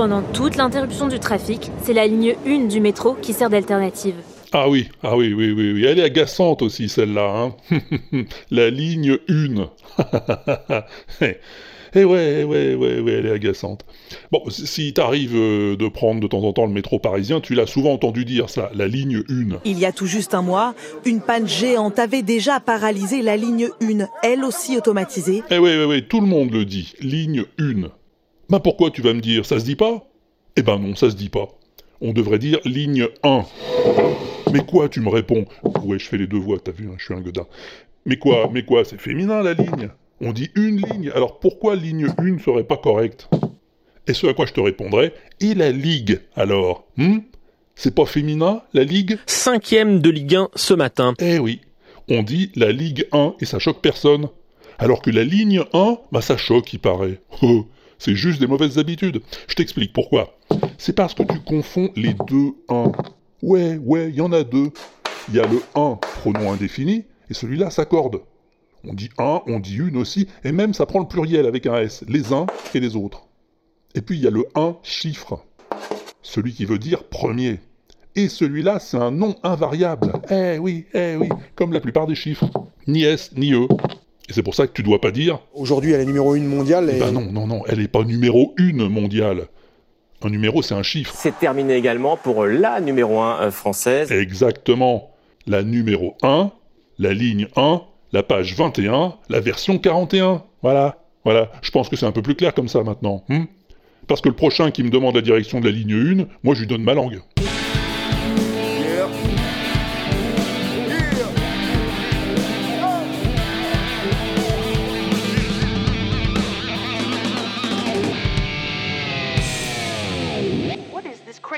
Pendant toute l'interruption du trafic, c'est la ligne 1 du métro qui sert d'alternative. Ah oui, ah oui, oui, oui, oui. Elle est agaçante aussi, celle-là. Hein la ligne 1. Eh ouais, eh ouais, ouais, ouais, elle est agaçante. Bon, si t'arrives euh, de prendre de temps en temps le métro parisien, tu l'as souvent entendu dire ça, la ligne 1. Il y a tout juste un mois, une panne géante avait déjà paralysé la ligne 1, elle aussi automatisée. Eh ouais, ouais, ouais, tout le monde le dit, ligne 1. Ben pourquoi tu vas me dire, ça se dit pas? Eh ben non, ça se dit pas. On devrait dire ligne 1. Mais quoi, tu me réponds? Ouais, je fais les deux voix, t'as vu, hein, je suis un godin. Mais quoi, mais quoi, c'est féminin la ligne? On dit une ligne, alors pourquoi ligne 1 ne serait pas correcte? Et ce à quoi je te répondrais, et la Ligue alors hmm? C'est pas féminin, la Ligue? Cinquième de Ligue 1 ce matin. Eh oui, on dit la Ligue 1 et ça choque personne. Alors que la ligne 1, bah ça choque, il paraît. C'est juste des mauvaises habitudes. Je t'explique pourquoi. C'est parce que tu confonds les deux 1. Ouais, ouais, il y en a deux. Il y a le 1, pronom indéfini, et celui-là s'accorde. On dit un, on dit une aussi, et même ça prend le pluriel avec un S, les uns et les autres. Et puis il y a le un chiffre, celui qui veut dire premier. Et celui-là, c'est un nom invariable. Eh oui, eh oui, comme la plupart des chiffres. Ni S, ni E. Et c'est pour ça que tu dois pas dire. Aujourd'hui, elle est numéro 1 mondiale. Et... Ben non, non, non, elle n'est pas numéro 1 mondiale. Un numéro, c'est un chiffre. C'est terminé également pour la numéro 1 euh, française. Exactement. La numéro 1, la ligne 1, la page 21, la version 41. Voilà, voilà. Je pense que c'est un peu plus clair comme ça maintenant. Hmm Parce que le prochain qui me demande la direction de la ligne 1, moi je lui donne ma langue.